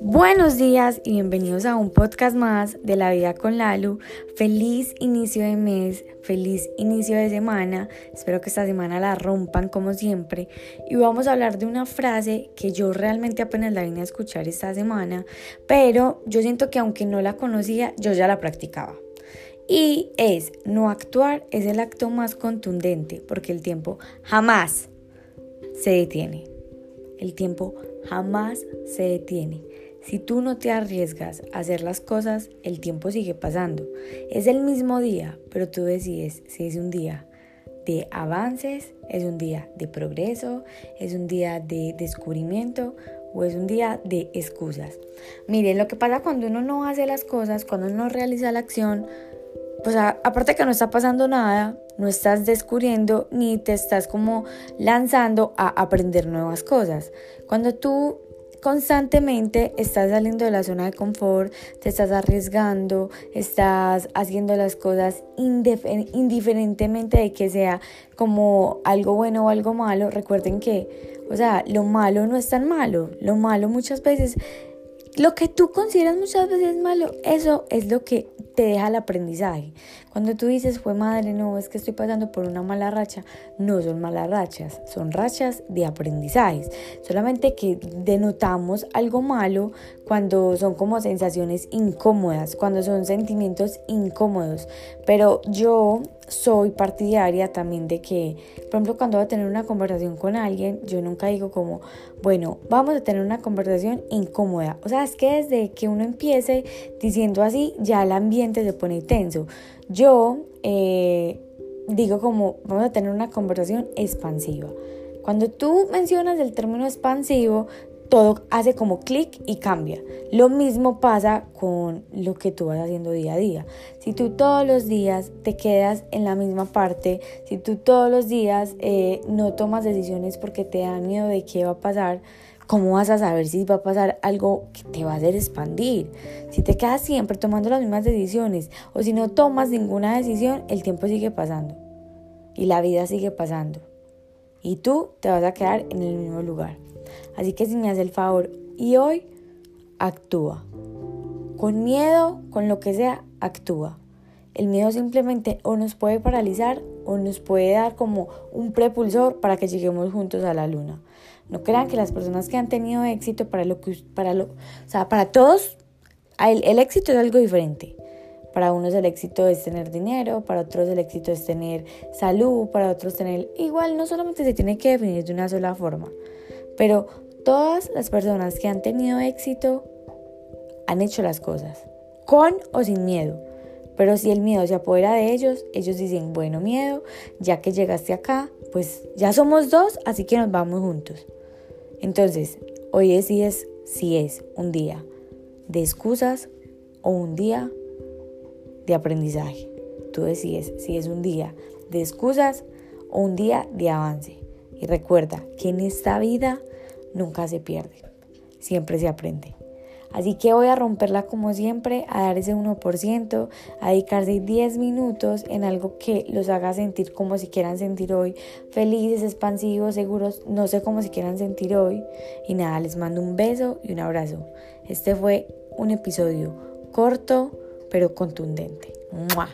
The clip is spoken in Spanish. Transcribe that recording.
Buenos días y bienvenidos a un podcast más de la vida con Lalu. Feliz inicio de mes, feliz inicio de semana. Espero que esta semana la rompan como siempre. Y vamos a hablar de una frase que yo realmente apenas la vine a escuchar esta semana, pero yo siento que aunque no la conocía, yo ya la practicaba. Y es, no actuar es el acto más contundente, porque el tiempo jamás se detiene. El tiempo jamás se detiene. Si tú no te arriesgas a hacer las cosas, el tiempo sigue pasando. Es el mismo día, pero tú decides si es un día de avances, es un día de progreso, es un día de descubrimiento o es un día de excusas. Miren, lo que pasa cuando uno no hace las cosas, cuando uno no realiza la acción, pues aparte que no está pasando nada, no estás descubriendo ni te estás como lanzando a aprender nuevas cosas. Cuando tú constantemente estás saliendo de la zona de confort, te estás arriesgando, estás haciendo las cosas indiferentemente de que sea como algo bueno o algo malo. Recuerden que, o sea, lo malo no es tan malo. Lo malo muchas veces, lo que tú consideras muchas veces malo, eso es lo que te deja el aprendizaje. Cuando tú dices, fue madre, no, es que estoy pasando por una mala racha, no son malas rachas, son rachas de aprendizajes. Solamente que denotamos algo malo cuando son como sensaciones incómodas, cuando son sentimientos incómodos. Pero yo soy partidaria también de que, por ejemplo, cuando voy a tener una conversación con alguien, yo nunca digo como, bueno, vamos a tener una conversación incómoda. O sea, es que desde que uno empiece diciendo así, ya el ambiente se pone tenso. Yo eh, digo como, vamos a tener una conversación expansiva. Cuando tú mencionas el término expansivo, todo hace como clic y cambia. Lo mismo pasa con lo que tú vas haciendo día a día. Si tú todos los días te quedas en la misma parte, si tú todos los días eh, no tomas decisiones porque te da miedo de qué va a pasar, ¿cómo vas a saber si va a pasar algo que te va a hacer expandir? Si te quedas siempre tomando las mismas decisiones o si no tomas ninguna decisión, el tiempo sigue pasando y la vida sigue pasando. Y tú te vas a quedar en el mismo lugar. Así que si me hace el favor y hoy actúa. Con miedo, con lo que sea, actúa. El miedo simplemente o nos puede paralizar o nos puede dar como un prepulsor para que lleguemos juntos a la luna. No crean que las personas que han tenido éxito para lo que para lo, o sea, para todos el, el éxito es algo diferente. Para unos el éxito es tener dinero, para otros el éxito es tener salud, para otros tener igual no solamente se tiene que definir de una sola forma. Pero todas las personas que han tenido éxito han hecho las cosas, con o sin miedo. Pero si el miedo se apodera de ellos, ellos dicen, bueno, miedo, ya que llegaste acá, pues ya somos dos, así que nos vamos juntos. Entonces, hoy decides si es un día de excusas o un día de aprendizaje. Tú decides si es un día de excusas o un día de avance. Y recuerda que en esta vida nunca se pierde, siempre se aprende. Así que voy a romperla como siempre, a dar ese 1%, a dedicarse 10 minutos en algo que los haga sentir como si quieran sentir hoy, felices, expansivos, seguros, no sé cómo si quieran sentir hoy. Y nada, les mando un beso y un abrazo. Este fue un episodio corto pero contundente. ¡Mua!